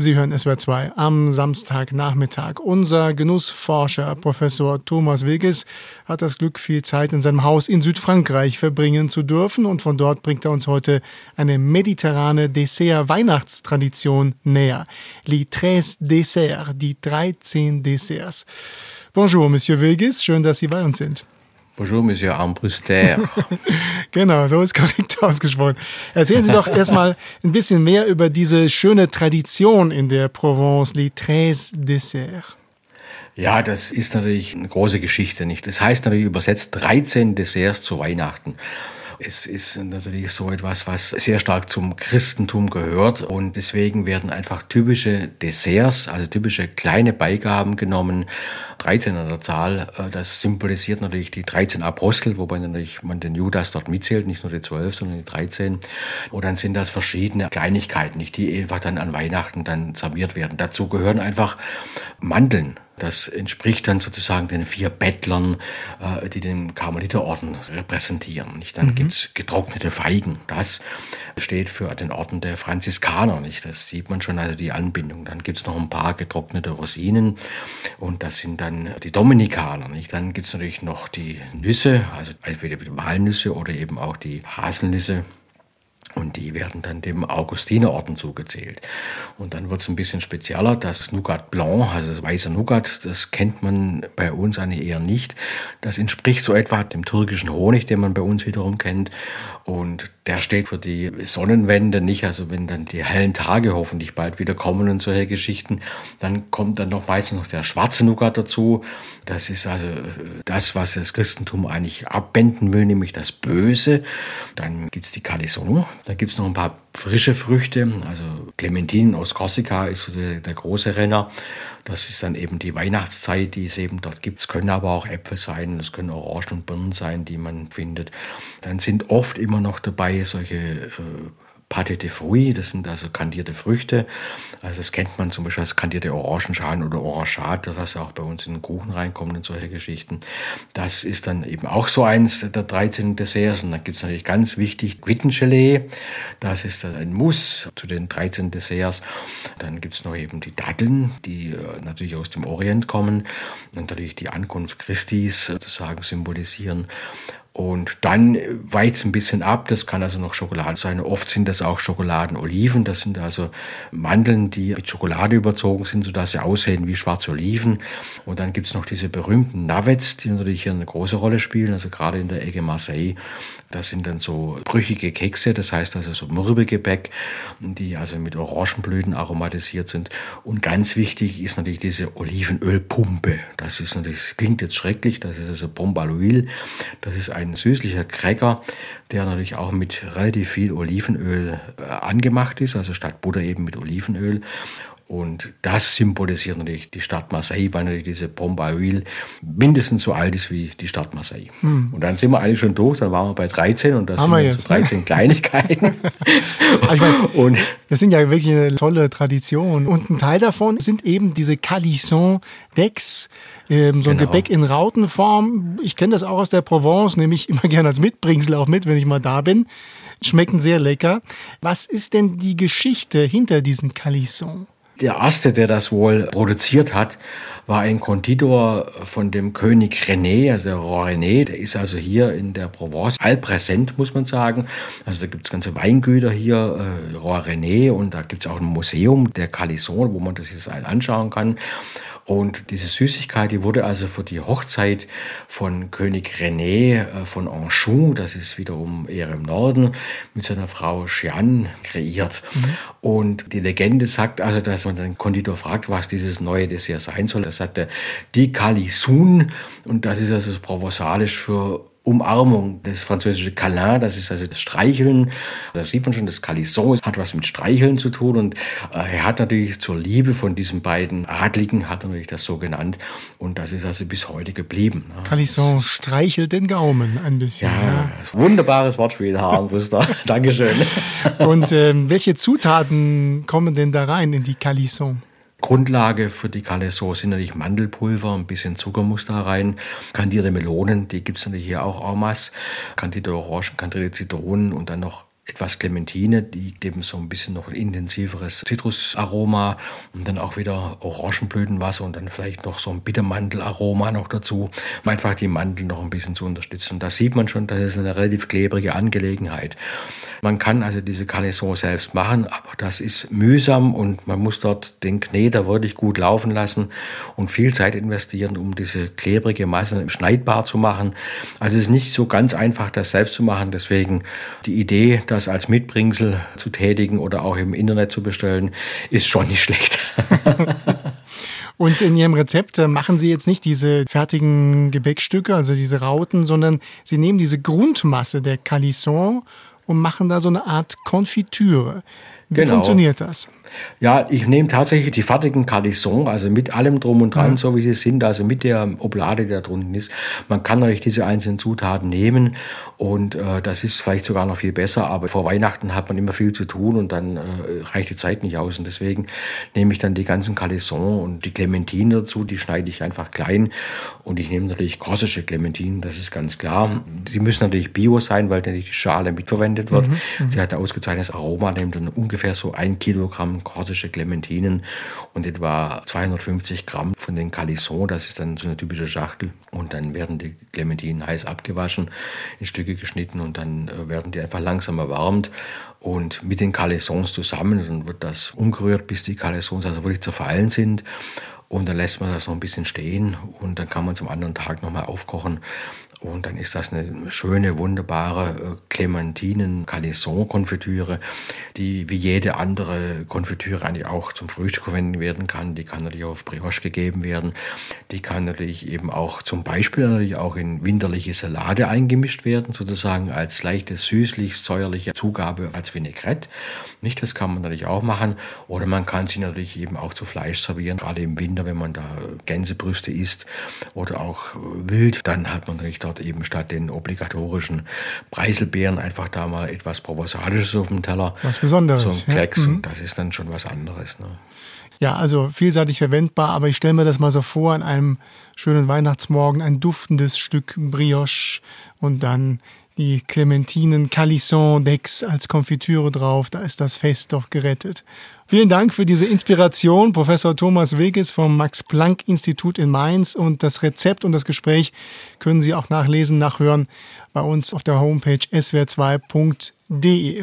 Sie hören SWR 2 am Samstagnachmittag. Unser Genussforscher Professor Thomas Wilges hat das Glück, viel Zeit in seinem Haus in Südfrankreich verbringen zu dürfen und von dort bringt er uns heute eine mediterrane Dessert-Weihnachtstradition näher. Les Treize Desserts, die 13 Desserts. Bonjour, Monsieur Wilges, schön, dass Sie bei uns sind. Bonjour, Monsieur Armbruster. genau, so ist korrekt ausgesprochen. Erzählen Sie doch erstmal ein bisschen mehr über diese schöne Tradition in der Provence, les treize desserts. Ja, das ist natürlich eine große Geschichte, nicht? Das heißt natürlich übersetzt 13 Desserts zu Weihnachten. Es ist natürlich so etwas, was sehr stark zum Christentum gehört und deswegen werden einfach typische Desserts, also typische kleine Beigaben genommen, 13 an der Zahl. Äh, das symbolisiert natürlich die 13 Apostel, wobei natürlich man den Judas dort mitzählt, nicht nur die 12, sondern die 13. Und dann sind das verschiedene Kleinigkeiten, nicht die einfach dann an Weihnachten dann serviert werden. Dazu gehören einfach Mandeln das entspricht dann sozusagen den vier Bettlern, äh, die den Karmeliterorden repräsentieren. Nicht? Dann mhm. gibt's getrocknete Feigen. Das steht für den Orden der Franziskaner. Nicht? Das sieht man schon, also die Anbindung. Dann gibt's noch ein paar getrocknete Rosinen und das sind dann die Dominikaner. Nicht? Dann gibt's natürlich noch die Nüsse, also entweder Walnüsse oder eben auch die Haselnüsse die werden dann dem Augustinerorden zugezählt. Und dann wird es ein bisschen spezieller. Das Nougat Blanc, also das weiße Nougat, das kennt man bei uns eigentlich eher nicht. Das entspricht so etwa dem türkischen Honig, den man bei uns wiederum kennt. Und der steht für die Sonnenwende nicht. Also wenn dann die hellen Tage hoffentlich bald wieder kommen und solche Geschichten, dann kommt dann noch meistens noch der schwarze Nougat dazu. Das ist also das, was das Christentum eigentlich abwenden will, nämlich das Böse. Dann gibt's die Calisson. Da gibt's noch ein paar frische Früchte. Also Clementinen aus Korsika ist der, der große Renner. Das ist dann eben die Weihnachtszeit, die es eben dort gibt. Es können aber auch Äpfel sein, es können Orangen und Birnen sein, die man findet. Dann sind oft immer noch dabei solche äh, Pâté de Fruits, das sind also kandierte Früchte. Also das kennt man zum Beispiel als kandierte Orangenschalen oder Orangeat, was auch bei uns in den Kuchen reinkommt und solche Geschichten. Das ist dann eben auch so eins der 13 Desserts. Und dann gibt es natürlich ganz wichtig Quittengelee. Das ist dann ein Muss zu den 13 Desserts. Dann gibt es noch eben die Datteln, die äh, natürlich aus dem Orient kommen und natürlich die Ankunft Christis sozusagen symbolisieren. Und dann weicht es ein bisschen ab. Das kann also noch Schokolade sein. Oft sind das auch Schokoladenoliven. Das sind also Mandeln, die mit Schokolade überzogen sind, sodass sie aussehen wie schwarze Oliven. Und dann gibt es noch diese berühmten Navets, die natürlich hier eine große Rolle spielen. Also gerade in der Ecke Marseille. Das sind dann so brüchige Kekse. Das heißt also so Mürbegebäck, die also mit Orangenblüten aromatisiert sind. Und ganz wichtig ist natürlich diese Olivenölpumpe. Das ist natürlich, klingt jetzt schrecklich. Das ist also Bombaluil. Das ist ein ein süßlicher Cracker, der natürlich auch mit relativ viel Olivenöl äh, angemacht ist, also statt Butter eben mit Olivenöl. Und das symbolisiert natürlich die Stadt Marseille, weil natürlich diese Bombaïl mindestens so alt ist wie die Stadt Marseille. Hm. Und dann sind wir eigentlich schon durch, dann waren wir bei 13 und das Haben sind jetzt, so 13 ne? Kleinigkeiten. ich meine, und das sind ja wirklich eine tolle Tradition. Und ein Teil davon sind eben diese Calisson Decks, ähm, so ein genau. Gebäck in Rautenform. Ich kenne das auch aus der Provence, nehme ich immer gerne als Mitbringsel auch mit, wenn ich mal da bin. Schmecken sehr lecker. Was ist denn die Geschichte hinter diesen Calisson? Der erste, der das wohl produziert hat, war ein Konditor von dem König René, also der René. Der ist also hier in der Provence allpräsent, muss man sagen. Also da gibt es ganze Weingüter hier, äh, René, und da gibt es auch ein Museum der Calisson, wo man das jetzt anschauen kann. Und diese Süßigkeit, die wurde also für die Hochzeit von König René äh, von Anjou, das ist wiederum eher im Norden, mit seiner Frau Jeanne kreiert. Mhm. Und die Legende sagt also, dass man den Konditor fragt, was dieses neue Dessert sein soll. Das sagt er, die Calisun. Und das ist also provenzalisch für Umarmung, das französische Câlin, das ist also das Streicheln. Da sieht man schon, das Calisson hat was mit Streicheln zu tun und äh, er hat natürlich zur Liebe von diesen beiden Adligen, hat er natürlich das so genannt und das ist also bis heute geblieben. Ne? Calisson streichelt den Gaumen ein bisschen. Ja, ja. wunderbares Wortspiel, Herr. Dankeschön. Und ähm, welche Zutaten kommen denn da rein in die Calisson? Grundlage für die Caleçon sind natürlich Mandelpulver, ein bisschen Zucker muss da rein, kandierte Melonen, die gibt es natürlich hier auch en masse, kandierte Orangen, kandierte Zitronen und dann noch etwas Clementine, die geben so ein bisschen noch ein intensiveres Zitrusaroma und dann auch wieder Orangenblütenwasser und dann vielleicht noch so ein Bittermandelaroma noch dazu, um einfach die Mandeln noch ein bisschen zu unterstützen. Da sieht man schon, das ist eine relativ klebrige Angelegenheit. Man kann also diese Canaison selbst machen, aber das ist mühsam und man muss dort den Kneter wirklich gut laufen lassen und viel Zeit investieren, um diese klebrige Masse schneidbar zu machen. Also es ist nicht so ganz einfach, das selbst zu machen. Deswegen die Idee, das als Mitbringsel zu tätigen oder auch im Internet zu bestellen, ist schon nicht schlecht. Und in Ihrem Rezept äh, machen Sie jetzt nicht diese fertigen Gebäckstücke, also diese Rauten, sondern Sie nehmen diese Grundmasse der Calisson und machen da so eine Art Konfitüre. Wie genau. funktioniert das? Ja, ich nehme tatsächlich die fertigen Cardisson, also mit allem drum und dran, mhm. so wie sie sind, also mit der Oblade, die da drunten ist. Man kann natürlich diese einzelnen Zutaten nehmen und äh, das ist vielleicht sogar noch viel besser, aber vor Weihnachten hat man immer viel zu tun und dann äh, reicht die Zeit nicht aus und deswegen nehme ich dann die ganzen Cardisson und die Clementinen dazu, die schneide ich einfach klein und ich nehme natürlich korsische Clementinen, das ist ganz klar. Die müssen natürlich bio sein, weil natürlich die Schale mitverwendet wird. Mhm. mhm. Die hat ein ausgezeichnetes Aroma, nimmt dann ungefähr so ein Kilogramm korsische Clementinen und etwa 250 Gramm von den Calisson, das ist dann so eine typische Schachtel. Und dann werden die Clementinen heiß abgewaschen, in Stücke geschnitten und dann äh, werden die einfach langsam erwärmt. Und mit den Calisons zusammen, dann wird das umgerührt, bis die Calisons also wirklich zerfallen sind. Und dann lässt man das noch ein bisschen stehen und dann kann man zum anderen Tag nochmal aufkochen. Und dann ist das eine schöne, wunderbare äh, Clementinen-Calisson-Konfitüre, die wie jede andere Konfitüre eigentlich auch zum Frühstück verwendet werden kann. Die kann natürlich auf Brioche gegeben werden. Die kann natürlich eben auch zum Beispiel natürlich auch in winterliche Salate eingemischt werden, sozusagen als leichte süßlich-säuerliche Zugabe als Vinaigrette. Nicht, das kann man natürlich auch machen. Oder man kann sie natürlich eben auch zu Fleisch servieren, gerade im Winter, wenn man da Gänsebrüste isst oder auch wild, dann hat man natürlich dort eben statt den obligatorischen Preiselbeeren einfach da mal etwas Provenzalisches auf dem Teller. Was Besonderes. So ein Klecks. Ja. Mhm. das ist dann schon was anderes. Ne? Ja, also vielseitig verwendbar, aber ich stelle mir das mal so vor, an einem schönen Weihnachtsmorgen ein duftendes Stück Brioche und dann die Clementinen Calisson Decks als Konfitüre drauf, da ist das Fest doch gerettet. Vielen Dank für diese Inspiration, Professor Thomas Weges vom Max-Planck-Institut in Mainz. Und das Rezept und das Gespräch können Sie auch nachlesen, nachhören bei uns auf der Homepage swr2.de.